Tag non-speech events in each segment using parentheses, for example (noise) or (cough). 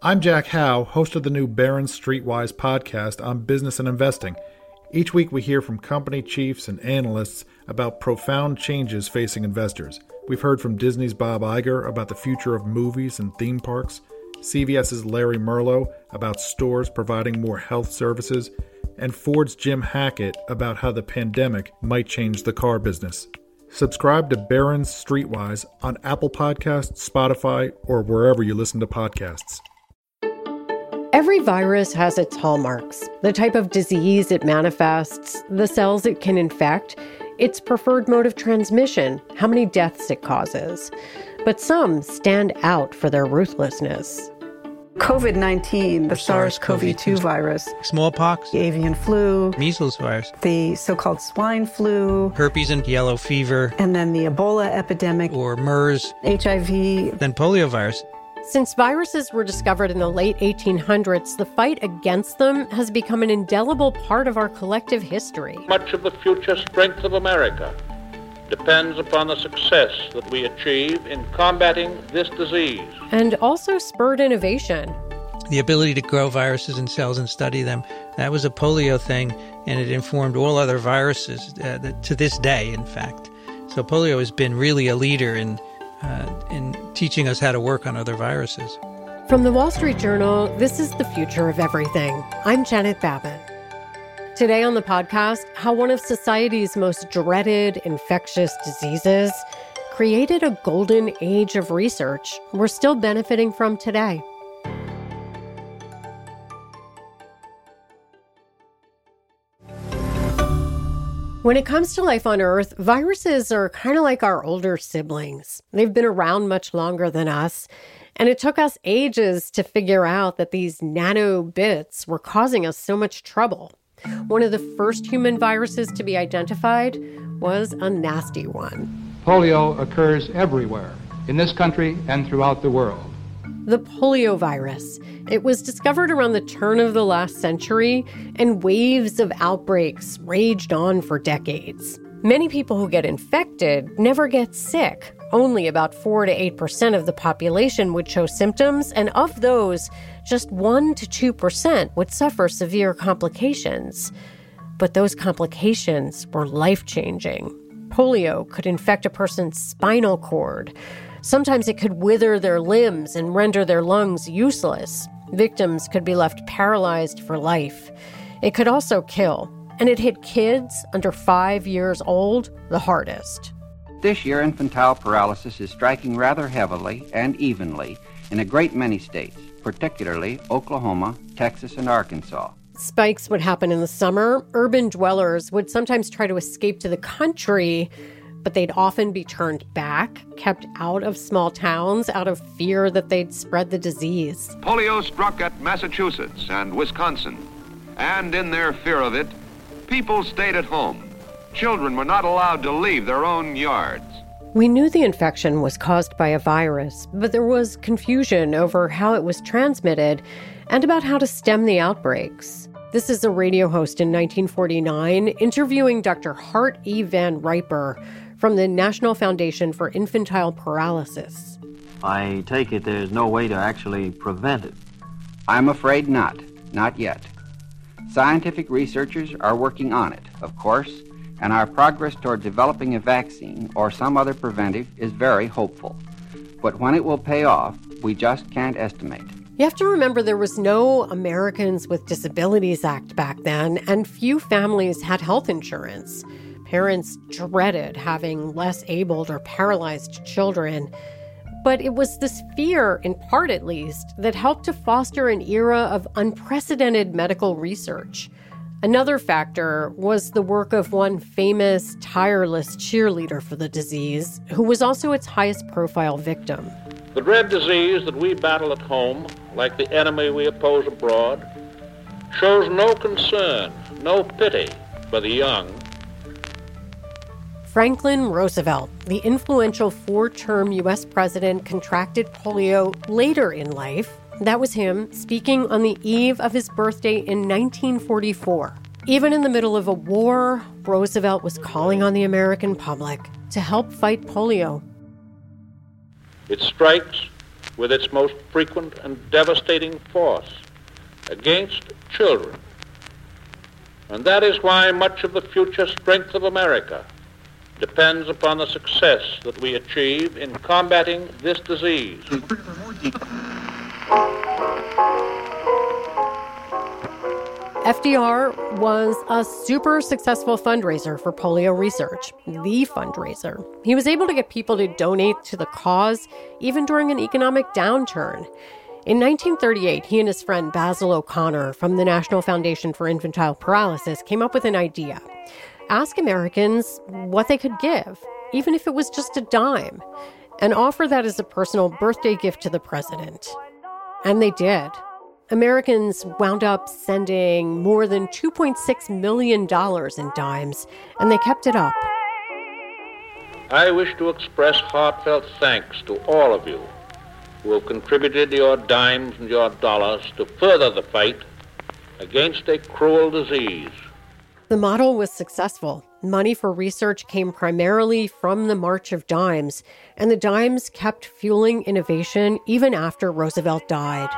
I'm Jack Howe, host of the new Barron's Streetwise podcast on business and investing. Each week, we hear from company chiefs and analysts about profound changes facing investors. We've heard from Disney's Bob Iger about the future of movies and theme parks, CVS's Larry Merlo about stores providing more health services, and Ford's Jim Hackett about how the pandemic might change the car business. Subscribe to Barron's Streetwise on Apple Podcasts, Spotify, or wherever you listen to podcasts. Every virus has its hallmarks the type of disease it manifests, the cells it can infect, its preferred mode of transmission, how many deaths it causes. But some stand out for their ruthlessness. COVID 19, the SARS CoV 2 virus, smallpox, the avian flu, measles virus, the so called swine flu, herpes and yellow fever, and then the Ebola epidemic, or MERS, HIV, then poliovirus. Since viruses were discovered in the late 1800s, the fight against them has become an indelible part of our collective history. Much of the future strength of America depends upon the success that we achieve in combating this disease. And also spurred innovation. The ability to grow viruses in cells and study them. That was a polio thing, and it informed all other viruses uh, to this day, in fact. So polio has been really a leader in in teaching us how to work on other viruses. From the Wall Street Journal, this is The Future of Everything. I'm Janet Babin. Today on the podcast, how one of society's most dreaded infectious diseases created a golden age of research we're still benefiting from today. When it comes to life on Earth, viruses are kind of like our older siblings. They've been around much longer than us, and it took us ages to figure out that these nano bits were causing us so much trouble. One of the first human viruses to be identified was a nasty one. Polio occurs everywhere, in this country and throughout the world the poliovirus. It was discovered around the turn of the last century, and waves of outbreaks raged on for decades. Many people who get infected never get sick. Only about 4 to 8% of the population would show symptoms, and of those, just 1 to 2% would suffer severe complications. But those complications were life changing. Polio could infect a person's spinal cord, Sometimes it could wither their limbs and render their lungs useless. Victims could be left paralyzed for life. It could also kill, and it hit kids under five years old the hardest. This year, infantile paralysis is striking rather heavily and evenly in a great many states, particularly Oklahoma, Texas, and Arkansas. Spikes would happen in the summer. Urban dwellers would sometimes try to escape to the country but they'd often be turned back, kept out of small towns out of fear that they'd spread the disease. Polio struck at Massachusetts and Wisconsin, and in their fear of it, people stayed at home. Children were not allowed to leave their own yards. We knew the infection was caused by a virus, but there was confusion over how it was transmitted and about how to stem the outbreaks. This is a radio host in 1949 interviewing Dr. Hart E. Van Riper, from the National Foundation for Infantile Paralysis. I take it there's no way to actually prevent it. I'm afraid not. Not yet. Scientific researchers are working on it, of course, and our progress toward developing a vaccine or some other preventive is very hopeful. But when it will pay off, we just can't estimate. You have to remember there was no Americans with Disabilities Act back then, and few families had health insurance. Parents dreaded having less abled or paralyzed children. But it was this fear, in part at least, that helped to foster an era of unprecedented medical research. Another factor was the work of one famous, tireless cheerleader for the disease, who was also its highest profile victim. The dread disease that we battle at home, like the enemy we oppose abroad, shows no concern, no pity for the young Franklin Roosevelt, the influential four term U.S. president, contracted polio later in life. That was him speaking on the eve of his birthday in 1944. Even in the middle of a war, Roosevelt was calling on the American public to help fight polio. It strikes with its most frequent and devastating force against children. And that is why much of the future strength of America depends upon the success that we achieve in combating this disease. FDR was a super successful fundraiser for polio research, the fundraiser. He was able to get people to donate to the cause even during an economic downturn. In 1938, he and his friend Basil O'Connor from the National Foundation for Infantile Paralysis came up with an idea. Ask Americans what they could give, even if it was just a dime, and offer that as a personal birthday gift to the president. And they did. Americans wound up sending more than $2.6 million in dimes, and they kept it up. I wish to express heartfelt thanks to all of you who have contributed your dimes and your dollars to further the fight against a cruel disease. The model was successful. Money for research came primarily from the March of Dimes, and the dimes kept fueling innovation even after Roosevelt died.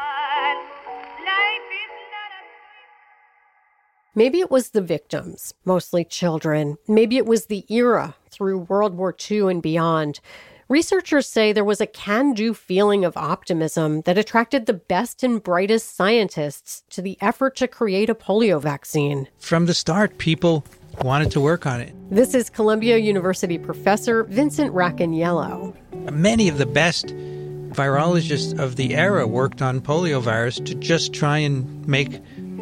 Maybe it was the victims, mostly children. Maybe it was the era through World War II and beyond. Researchers say there was a can do feeling of optimism that attracted the best and brightest scientists to the effort to create a polio vaccine. From the start, people wanted to work on it. This is Columbia University professor Vincent Racaniello. Many of the best virologists of the era worked on poliovirus to just try and make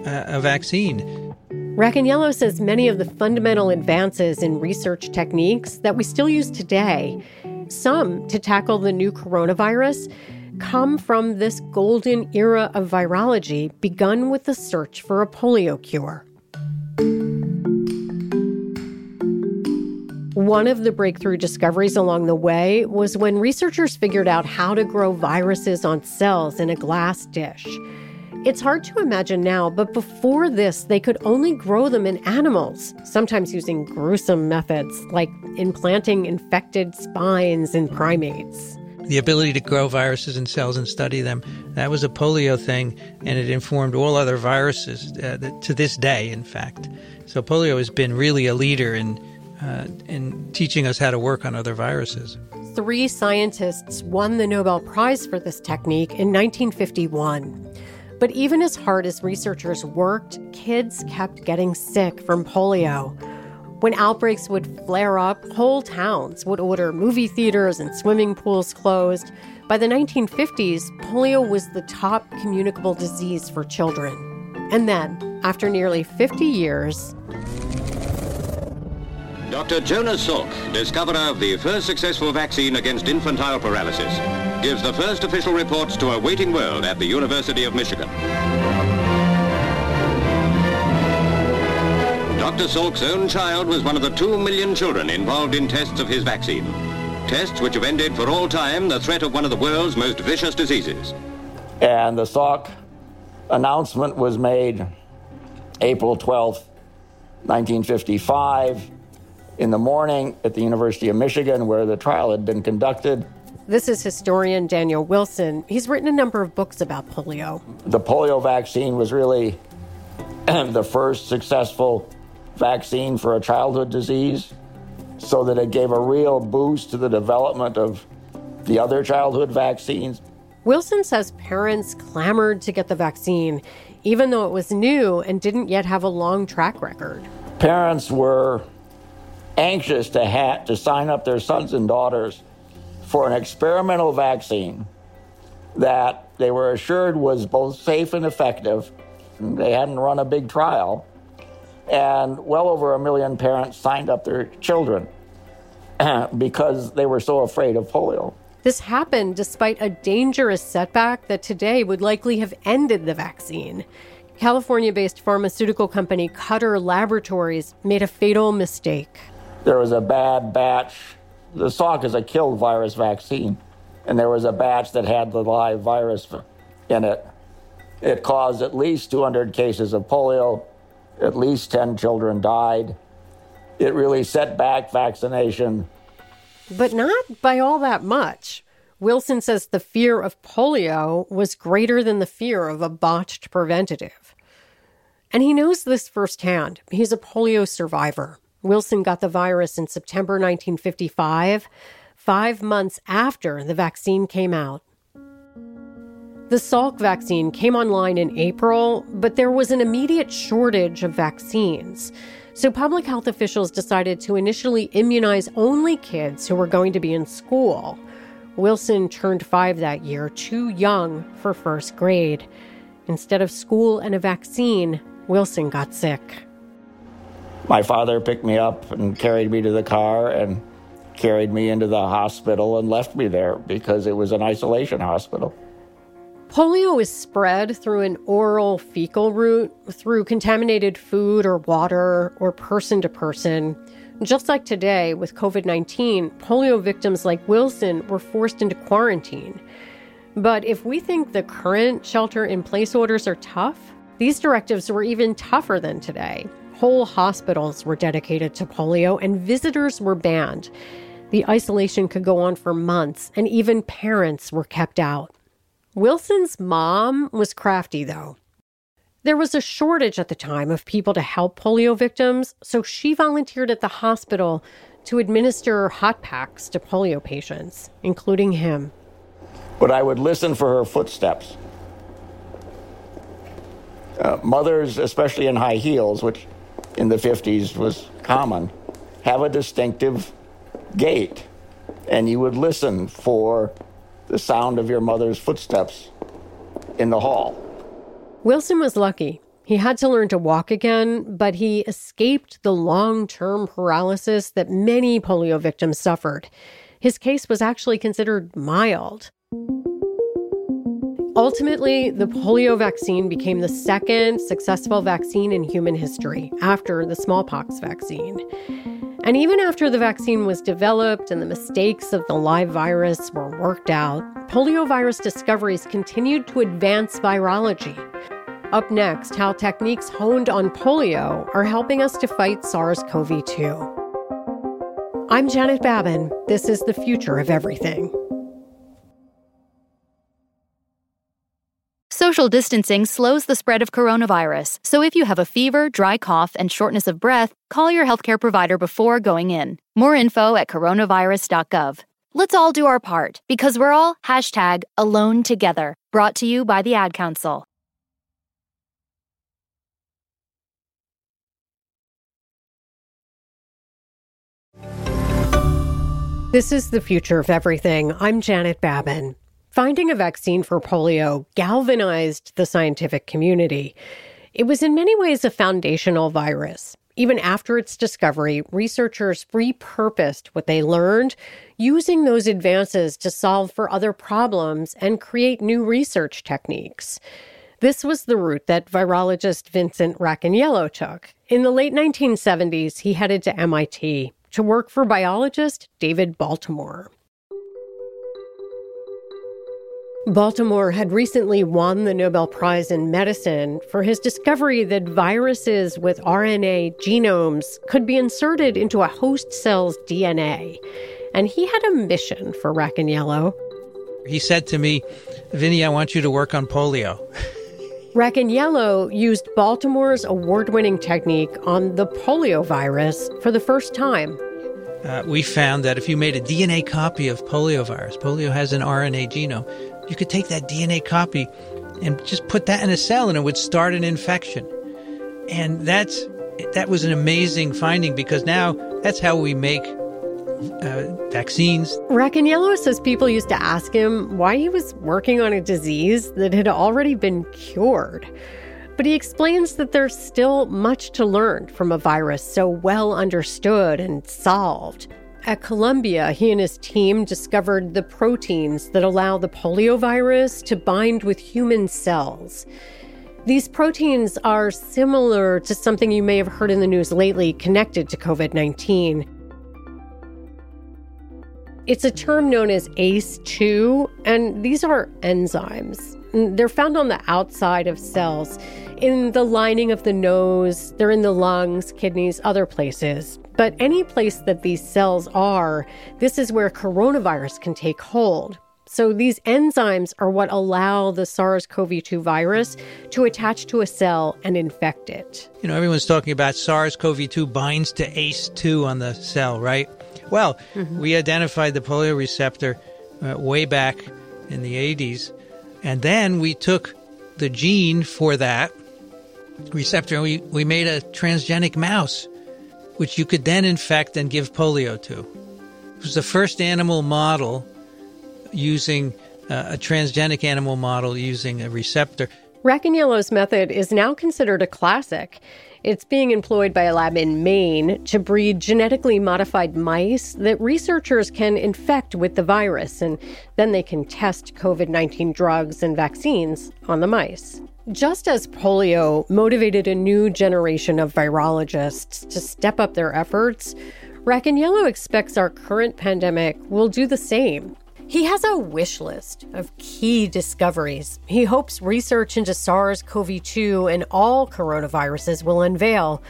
uh, a vaccine. Racaniello says many of the fundamental advances in research techniques that we still use today, some to tackle the new coronavirus, come from this golden era of virology begun with the search for a polio cure. One of the breakthrough discoveries along the way was when researchers figured out how to grow viruses on cells in a glass dish. It's hard to imagine now, but before this, they could only grow them in animals, sometimes using gruesome methods like implanting infected spines in primates. The ability to grow viruses in cells and study them, that was a polio thing, and it informed all other viruses uh, to this day, in fact. So polio has been really a leader in, uh, in teaching us how to work on other viruses. Three scientists won the Nobel Prize for this technique in 1951. But even as hard as researchers worked, kids kept getting sick from polio. When outbreaks would flare up, whole towns would order movie theaters and swimming pools closed. By the 1950s, polio was the top communicable disease for children. And then, after nearly 50 years, Dr. Jonas Salk, discoverer of the first successful vaccine against infantile paralysis, gives the first official reports to a waiting world at the University of Michigan. Dr. Salk's own child was one of the two million children involved in tests of his vaccine. Tests which have ended for all time the threat of one of the world's most vicious diseases. And the Salk announcement was made April 12th, 1955 in the morning at the University of Michigan, where the trial had been conducted. This is historian Daniel Wilson. He's written a number of books about polio. The polio vaccine was really (clears throat) the first successful vaccine for a childhood disease, so that it gave a real boost to the development of the other childhood vaccines. Wilson says parents clamored to get the vaccine, even though it was new and didn't yet have a long track record. Parents were anxious to, ha- to sign up their sons and daughters for an experimental vaccine that they were assured was both safe and effective. They hadn't run a big trial. And well over a million parents signed up their children (clears throat) because they were so afraid of polio. This happened despite a dangerous setback that today would likely have ended the vaccine. California based pharmaceutical company Cutter Laboratories made a fatal mistake there was a bad batch. The Salk is a killed virus vaccine, and there was a batch that had the live virus in it. It caused at least 200 cases of polio. At least 10 children died. It really set back vaccination. But not by all that much. Wilson says the fear of polio was greater than the fear of a botched preventative. And he knows this firsthand. He's a polio survivor. Wilson got the virus in September 1955, five months after the vaccine came out. The Salk vaccine came online in April, but there was an immediate shortage of vaccines. So public health officials decided to initially immunize only kids who were going to be in school. Wilson turned five that year, too young for first grade. Instead of school and a vaccine, Wilson got sick. My father picked me up and carried me to the car and carried me into the hospital and left me there because it was an isolation hospital. Polio is spread through an oral fecal route, through contaminated food or water, or person to person. Just like today with COVID 19, polio victims like Wilson were forced into quarantine. But if we think the current shelter in place orders are tough, these directives were even tougher than today. Whole hospitals were dedicated to polio, and visitors were banned. The isolation could go on for months, and even parents were kept out. Wilson's mom was crafty, though. There was a shortage at the time of people to help polio victims, so she volunteered at the hospital to administer hot packs to polio patients, including him. But I would listen for her footsteps. Uh, mothers, especially in high heels, which in the 50s was common, have a distinctive gait. And you would listen for the sound of your mother's footsteps in the hall. Wilson was lucky. He had to learn to walk again, but he escaped the long term paralysis that many polio victims suffered. His case was actually considered mild. Ultimately, the polio vaccine became the second successful vaccine in human history after the smallpox vaccine. And even after the vaccine was developed and the mistakes of the live virus were worked out, poliovirus discoveries continued to advance virology. Up next, how techniques honed on polio are helping us to fight SARS CoV 2. I'm Janet Babin. This is the future of everything. Social distancing slows the spread of coronavirus, so if you have a fever, dry cough, and shortness of breath, call your healthcare provider before going in. More info at coronavirus.gov. Let's all do our part because we're all hashtag alone together. Brought to you by the Ad Council. This is the future of everything. I'm Janet Babin. Finding a vaccine for polio galvanized the scientific community. It was in many ways a foundational virus. Even after its discovery, researchers repurposed what they learned, using those advances to solve for other problems and create new research techniques. This was the route that virologist Vincent Racaniello took. In the late 1970s, he headed to MIT to work for biologist David Baltimore. Baltimore had recently won the Nobel Prize in Medicine for his discovery that viruses with RNA genomes could be inserted into a host cell's DNA. And he had a mission for Racaniello. He said to me, Vinny, I want you to work on polio. Racaniello used Baltimore's award winning technique on the polio virus for the first time. Uh, we found that if you made a DNA copy of polio virus, polio has an RNA genome, you could take that DNA copy and just put that in a cell and it would start an infection. And that's that was an amazing finding because now that's how we make uh, vaccines. Racaniello says people used to ask him why he was working on a disease that had already been cured. But he explains that there's still much to learn from a virus so well understood and solved. At Columbia, he and his team discovered the proteins that allow the poliovirus to bind with human cells. These proteins are similar to something you may have heard in the news lately connected to COVID 19. It's a term known as ACE2, and these are enzymes. They're found on the outside of cells, in the lining of the nose, they're in the lungs, kidneys, other places. But any place that these cells are, this is where coronavirus can take hold. So these enzymes are what allow the SARS CoV 2 virus to attach to a cell and infect it. You know, everyone's talking about SARS CoV 2 binds to ACE2 on the cell, right? Well, mm-hmm. we identified the polio receptor uh, way back in the 80s, and then we took the gene for that receptor and we, we made a transgenic mouse, which you could then infect and give polio to. It was the first animal model using uh, a transgenic animal model using a receptor. Racaniello's method is now considered a classic. It's being employed by a lab in Maine to breed genetically modified mice that researchers can infect with the virus, and then they can test COVID 19 drugs and vaccines on the mice. Just as polio motivated a new generation of virologists to step up their efforts, Racaniello expects our current pandemic will do the same. He has a wish list of key discoveries he hopes research into SARS CoV 2 and all coronaviruses will unveil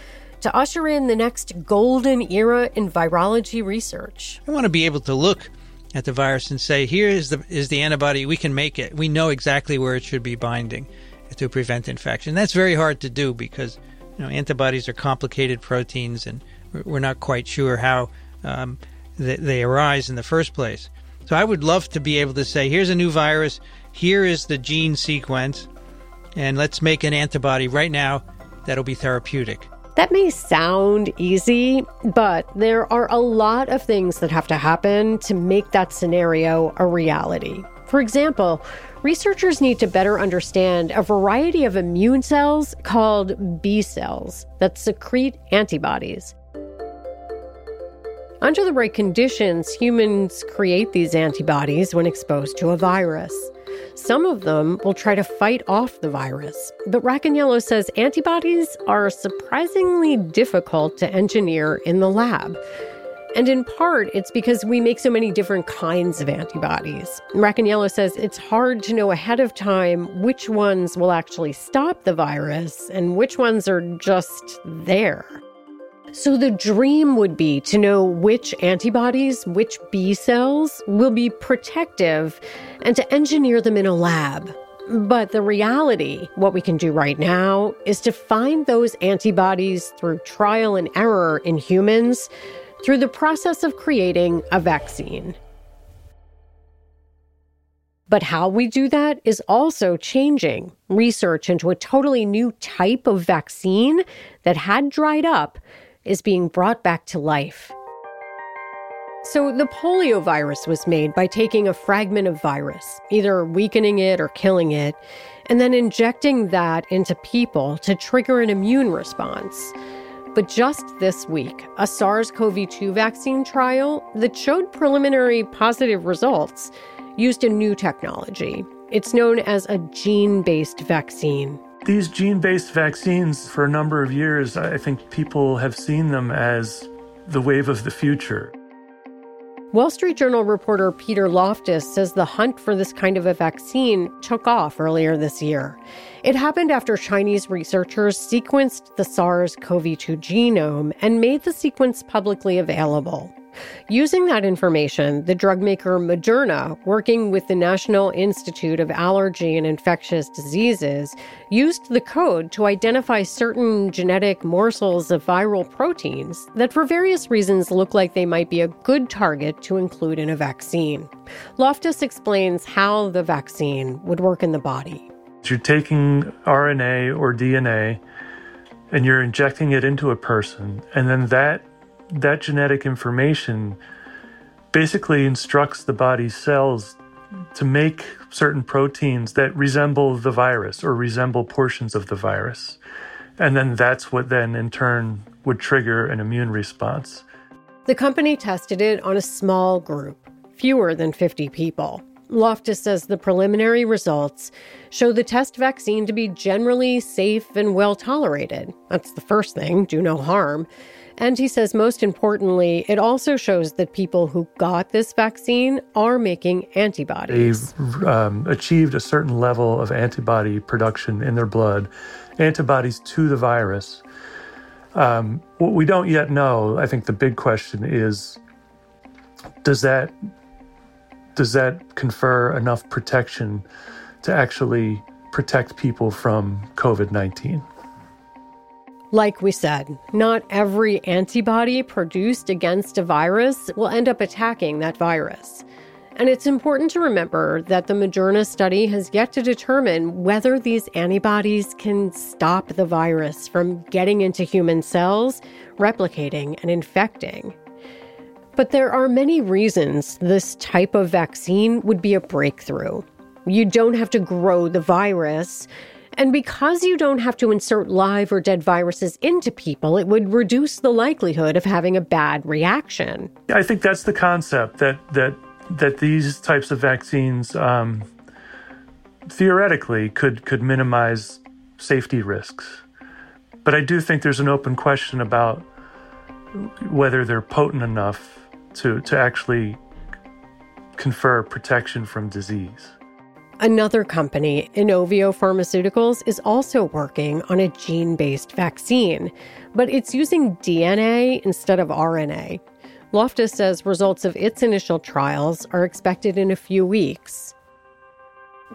to usher in the next golden era in virology research. I want to be able to look at the virus and say, here is the, is the antibody, we can make it. We know exactly where it should be binding to prevent infection. That's very hard to do because you know, antibodies are complicated proteins and we're not quite sure how um, they, they arise in the first place. So I would love to be able to say, here's a new virus, here is the gene sequence, and let's make an antibody right now that'll be therapeutic. That may sound easy, but there are a lot of things that have to happen to make that scenario a reality. For example, researchers need to better understand a variety of immune cells called B cells that secrete antibodies. Under the right conditions, humans create these antibodies when exposed to a virus. Some of them will try to fight off the virus, but Racaniello says antibodies are surprisingly difficult to engineer in the lab. And in part, it's because we make so many different kinds of antibodies. Racaniello says it's hard to know ahead of time which ones will actually stop the virus and which ones are just there. So the dream would be to know which antibodies, which B cells will be protective and to engineer them in a lab. But the reality, what we can do right now, is to find those antibodies through trial and error in humans through the process of creating a vaccine. But how we do that is also changing. Research into a totally new type of vaccine that had dried up is being brought back to life. So, the polio virus was made by taking a fragment of virus, either weakening it or killing it, and then injecting that into people to trigger an immune response. But just this week, a SARS CoV 2 vaccine trial that showed preliminary positive results used a new technology. It's known as a gene based vaccine. These gene based vaccines, for a number of years, I think people have seen them as the wave of the future. Wall Street Journal reporter Peter Loftus says the hunt for this kind of a vaccine took off earlier this year. It happened after Chinese researchers sequenced the SARS CoV 2 genome and made the sequence publicly available. Using that information, the drug maker Moderna, working with the National Institute of Allergy and Infectious Diseases, used the code to identify certain genetic morsels of viral proteins that, for various reasons, look like they might be a good target to include in a vaccine. Loftus explains how the vaccine would work in the body. You're taking RNA or DNA and you're injecting it into a person, and then that that genetic information basically instructs the body's cells to make certain proteins that resemble the virus or resemble portions of the virus. And then that's what then in turn would trigger an immune response. The company tested it on a small group, fewer than 50 people. Loftus says the preliminary results show the test vaccine to be generally safe and well tolerated. That's the first thing, do no harm. And he says, most importantly, it also shows that people who got this vaccine are making antibodies. They've um, achieved a certain level of antibody production in their blood, antibodies to the virus. Um, what we don't yet know, I think the big question is does that does that confer enough protection to actually protect people from COVID 19? Like we said, not every antibody produced against a virus will end up attacking that virus. And it's important to remember that the Moderna study has yet to determine whether these antibodies can stop the virus from getting into human cells, replicating, and infecting. But there are many reasons this type of vaccine would be a breakthrough. You don't have to grow the virus. And because you don't have to insert live or dead viruses into people, it would reduce the likelihood of having a bad reaction. I think that's the concept that that that these types of vaccines um, theoretically could could minimize safety risks. But I do think there's an open question about whether they're potent enough to to actually confer protection from disease. Another company, Inovio Pharmaceuticals, is also working on a gene based vaccine, but it's using DNA instead of RNA. Loftus says results of its initial trials are expected in a few weeks.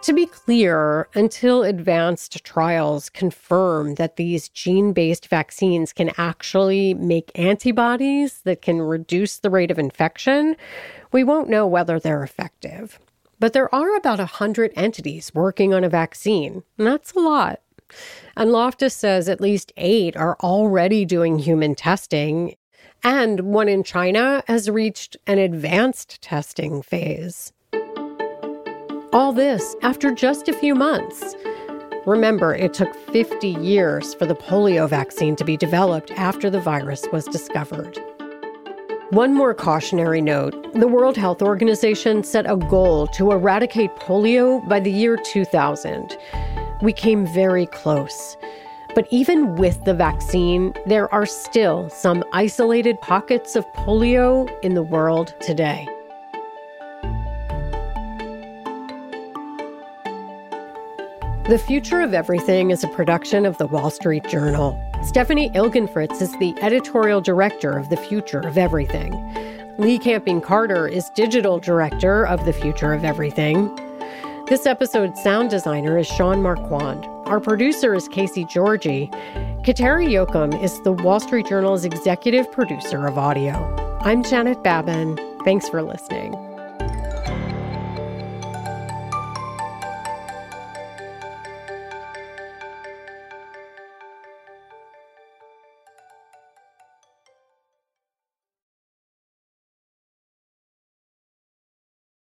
To be clear, until advanced trials confirm that these gene based vaccines can actually make antibodies that can reduce the rate of infection, we won't know whether they're effective. But there are about 100 entities working on a vaccine, and that's a lot. And Loftus says at least eight are already doing human testing, and one in China has reached an advanced testing phase. All this after just a few months. Remember, it took 50 years for the polio vaccine to be developed after the virus was discovered. One more cautionary note the World Health Organization set a goal to eradicate polio by the year 2000. We came very close. But even with the vaccine, there are still some isolated pockets of polio in the world today. The Future of Everything is a production of the Wall Street Journal. Stephanie Ilgenfritz is the editorial director of The Future of Everything. Lee Camping Carter is digital director of The Future of Everything. This episode's sound designer is Sean Marquand. Our producer is Casey Georgie. Kateri Jochum is the Wall Street Journal's executive producer of audio. I'm Janet Babin. Thanks for listening.